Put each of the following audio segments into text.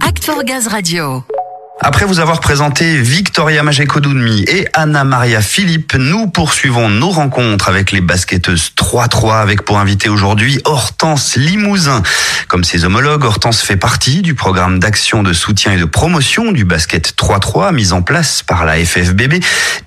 Act Gaz Radio. Après vous avoir présenté Victoria Majekodunmi et Anna Maria Philippe, nous poursuivons nos rencontres avec les basketteuses 3-3 avec pour invité aujourd'hui Hortense Limousin. Comme ses homologues, Hortense fait partie du programme d'action de soutien et de promotion du basket 3-3 mis en place par la FFBB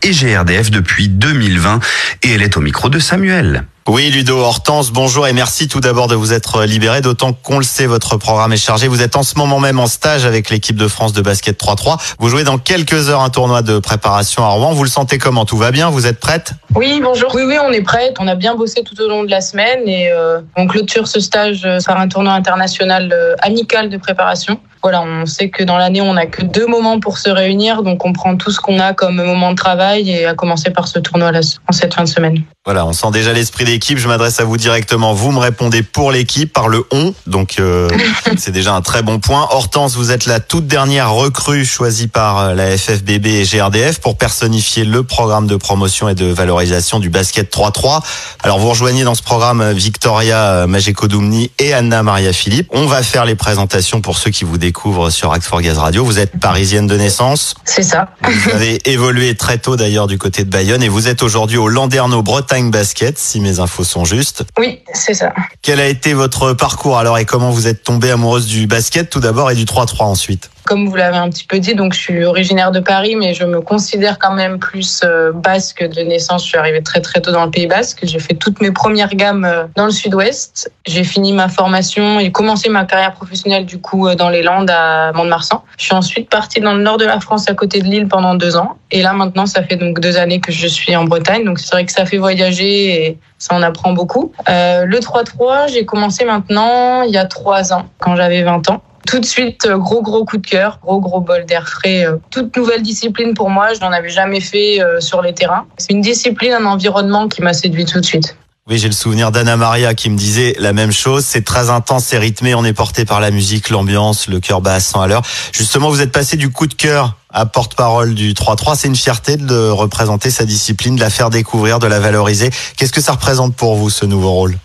et GRDF depuis 2020 et elle est au micro de Samuel. Oui, Ludo Hortense, bonjour et merci tout d'abord de vous être libéré, d'autant qu'on le sait, votre programme est chargé. Vous êtes en ce moment même en stage avec l'équipe de France de basket 3-3. Vous jouez dans quelques heures un tournoi de préparation à Rouen. Vous le sentez comment? Tout va bien? Vous êtes prête? Oui, bonjour. Oui, oui, on est prête. On a bien bossé tout au long de la semaine et euh, on clôture ce stage euh, par un tournoi international euh, amical de préparation. Voilà, on sait que dans l'année, on n'a que deux moments pour se réunir, donc on prend tout ce qu'on a comme moment de travail et à commencer par ce tournoi-là en cette fin de semaine. Voilà, on sent déjà l'esprit d'équipe. Je m'adresse à vous directement. Vous me répondez pour l'équipe par le on, donc euh, c'est déjà un très bon point. Hortense, vous êtes la toute dernière recrue choisie par euh, la FFBB et GRDF pour personnifier le programme de promotion et de valorisation du basket 3-3. Alors vous rejoignez dans ce programme Victoria Majekodumni et Anna Maria Philippe. On va faire les présentations pour ceux qui vous découvrent sur Axe for Gaz Radio. Vous êtes parisienne de naissance. C'est ça. Vous avez évolué très tôt d'ailleurs du côté de Bayonne et vous êtes aujourd'hui au Landerneau Bretagne Basket, si mes infos sont justes. Oui, c'est ça. Quel a été votre parcours alors et comment vous êtes tombée amoureuse du basket tout d'abord et du 3-3 ensuite? Comme vous l'avez un petit peu dit, donc je suis originaire de Paris, mais je me considère quand même plus euh, basque de naissance. Je suis arrivée très très tôt dans le Pays Basque. J'ai fait toutes mes premières gammes euh, dans le Sud-Ouest. J'ai fini ma formation et commencé ma carrière professionnelle du coup euh, dans les Landes à Mont-de-Marsan. Je suis ensuite partie dans le nord de la France à côté de Lille pendant deux ans. Et là maintenant, ça fait donc deux années que je suis en Bretagne. Donc c'est vrai que ça fait voyager et ça en apprend beaucoup. Euh, le 3-3, j'ai commencé maintenant il y a trois ans, quand j'avais 20 ans. Tout de suite, euh, gros gros coup de cœur, gros gros bol d'air frais. euh, Toute nouvelle discipline pour moi, je n'en avais jamais fait euh, sur les terrains. C'est une discipline, un environnement qui m'a séduit tout de suite. Oui, j'ai le souvenir d'Anna Maria qui me disait la même chose. C'est très intense, c'est rythmé, on est porté par la musique, l'ambiance, le cœur bat à 100 à l'heure. Justement, vous êtes passé du coup de cœur à porte-parole du 3-3. C'est une fierté de représenter sa discipline, de la faire découvrir, de la valoriser. Qu'est-ce que ça représente pour vous, ce nouveau rôle?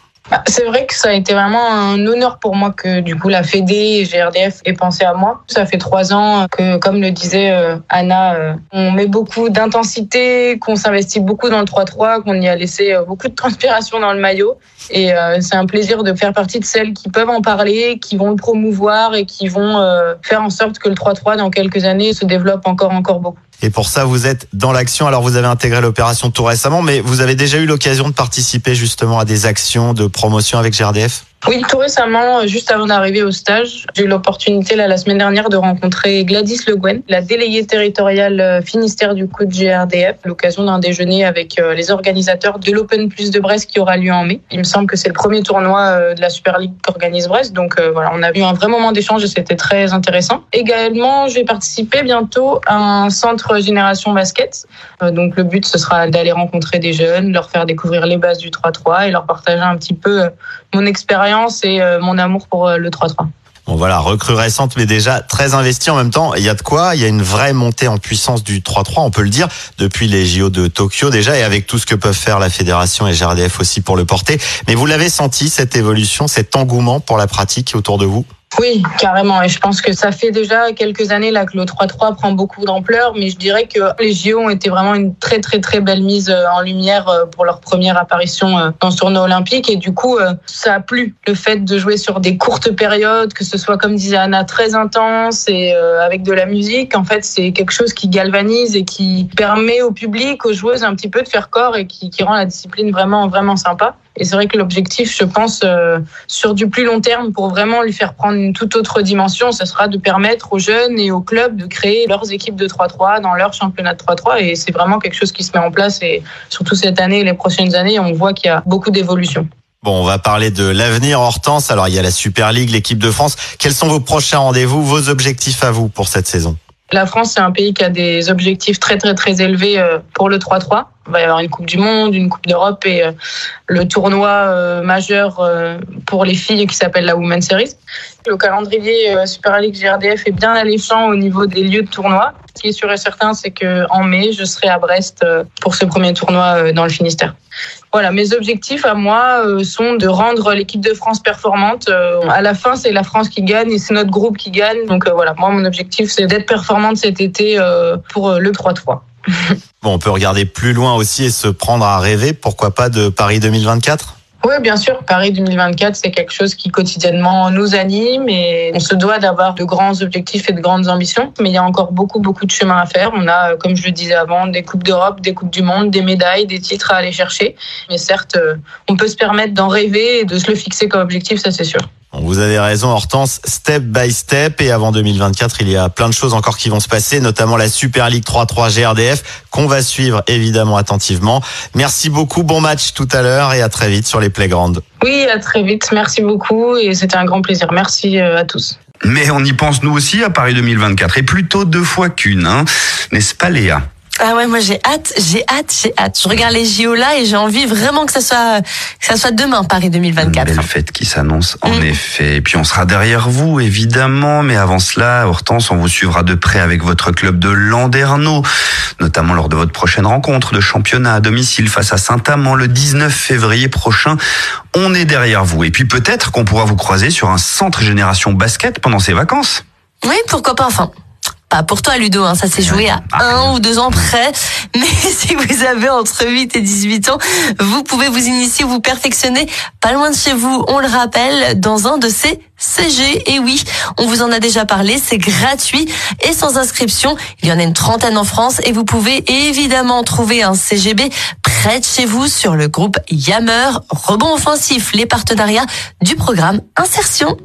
C'est vrai que ça a été vraiment un honneur pour moi que du coup la Fédé et GRDF aient pensé à moi. Ça fait trois ans que, comme le disait euh, Anna, euh, on met beaucoup d'intensité, qu'on s'investit beaucoup dans le 3-3, qu'on y a laissé euh, beaucoup de transpiration dans le maillot. Et c'est un plaisir de faire partie de celles qui peuvent en parler, qui vont le promouvoir et qui vont faire en sorte que le 3-3 dans quelques années se développe encore encore beaucoup. Et pour ça, vous êtes dans l'action. Alors, vous avez intégré l'opération tout récemment, mais vous avez déjà eu l'occasion de participer justement à des actions de promotion avec GRDF Oui, tout récemment, euh, juste avant d'arriver au stage, j'ai eu l'opportunité la semaine dernière de rencontrer Gladys Le Guen, la déléguée territoriale euh, Finistère du coup de GRDF, l'occasion d'un déjeuner avec euh, les organisateurs de l'Open Plus de Brest qui aura lieu en mai. Il me semble que c'est le premier tournoi de la Super League qu'organise Brest, donc voilà, on a eu un vrai moment d'échange et c'était très intéressant. Également, je vais participer bientôt à un centre Génération Basket. Donc le but, ce sera d'aller rencontrer des jeunes, leur faire découvrir les bases du 3-3 et leur partager un petit peu mon expérience et euh, mon amour pour euh, le 3-3. Bon voilà, recrue récente mais déjà très investie en même temps. Il y a de quoi, il y a une vraie montée en puissance du 3-3, on peut le dire, depuis les JO de Tokyo déjà et avec tout ce que peuvent faire la fédération et GRDF aussi pour le porter. Mais vous l'avez senti cette évolution, cet engouement pour la pratique autour de vous? Oui, carrément. Et je pense que ça fait déjà quelques années là que le 3-3 prend beaucoup d'ampleur, mais je dirais que les JO ont été vraiment une très très très belle mise euh, en lumière euh, pour leur première apparition euh, dans ce tournoi olympique. Et du coup, ça a plu le fait de jouer sur des courtes périodes, que ce soit comme disait Anna très intense et avec de la musique. En fait, c'est quelque chose qui galvanise et qui permet au public, aux joueuses un petit peu de faire corps et qui, qui rend la discipline vraiment vraiment sympa. Et c'est vrai que l'objectif, je pense, sur du plus long terme, pour vraiment lui faire prendre une toute autre dimension, ce sera de permettre aux jeunes et aux clubs de créer leurs équipes de 3-3 dans leur championnat de 3-3. Et c'est vraiment quelque chose qui se met en place. Et surtout cette année et les prochaines années, on voit qu'il y a beaucoup d'évolution. Bon, on va parler de l'avenir Hortense. Alors, il y a la Super League, l'équipe de France. Quels sont vos prochains rendez-vous, vos objectifs à vous pour cette saison? La France, c'est un pays qui a des objectifs très très très élevés euh, pour le 3-3. Il va y avoir une Coupe du Monde, une Coupe d'Europe et euh, le tournoi euh, majeur euh, pour les filles qui s'appelle la Women's Series. Le calendrier Super League GRDF est bien alléchant au niveau des lieux de tournoi. Ce qui est sûr et certain, c'est que en mai, je serai à Brest pour ce premier tournoi dans le Finistère. voilà, mes objectifs à moi sont de rendre l'équipe de France performante. À la fin, c'est la France qui gagne et c'est notre groupe qui gagne. Donc voilà, moi mon objectif c'est d'être performante cet été pour le 3-3. Bon, on peut regarder plus loin aussi et se prendre à rêver, pourquoi pas de Paris 2024 oui, bien sûr. Paris 2024, c'est quelque chose qui quotidiennement nous anime et on se doit d'avoir de grands objectifs et de grandes ambitions. Mais il y a encore beaucoup, beaucoup de chemin à faire. On a, comme je le disais avant, des Coupes d'Europe, des Coupes du Monde, des médailles, des titres à aller chercher. Mais certes, euh, on peut se permettre d'en rêver et de se le fixer comme objectif, ça c'est sûr. Vous avez raison, Hortense, step by step. Et avant 2024, il y a plein de choses encore qui vont se passer, notamment la Super League 3-3 GRDF, qu'on va suivre évidemment attentivement. Merci beaucoup, bon match tout à l'heure et à très vite sur les Playgrounds. Oui, à très vite. Merci beaucoup et c'était un grand plaisir. Merci euh, à tous. Mais on y pense nous aussi à Paris 2024 et plutôt deux fois qu'une, hein. n'est-ce pas Léa? Ah ouais, moi j'ai hâte, j'ai hâte, j'ai hâte. Je regarde les JO là et j'ai envie vraiment que ça soit, que ça soit demain Paris 2024. Une belle fête qui s'annonce en mm. effet. Et puis on sera derrière vous évidemment, mais avant cela, Hortense, on vous suivra de près avec votre club de Landerneau, notamment lors de votre prochaine rencontre de championnat à domicile face à Saint-Amand le 19 février prochain. On est derrière vous et puis peut-être qu'on pourra vous croiser sur un centre génération basket pendant ces vacances. Oui, pourquoi pas enfin pour toi, Ludo, hein, ça s'est joué à ah, un ou deux ans près. Mais si vous avez entre 8 et 18 ans, vous pouvez vous initier, vous perfectionner pas loin de chez vous. On le rappelle, dans un de ces CG. Et oui, on vous en a déjà parlé, c'est gratuit et sans inscription. Il y en a une trentaine en France et vous pouvez évidemment trouver un CGB près de chez vous sur le groupe Yammer. Rebond offensif, les partenariats du programme Insertion.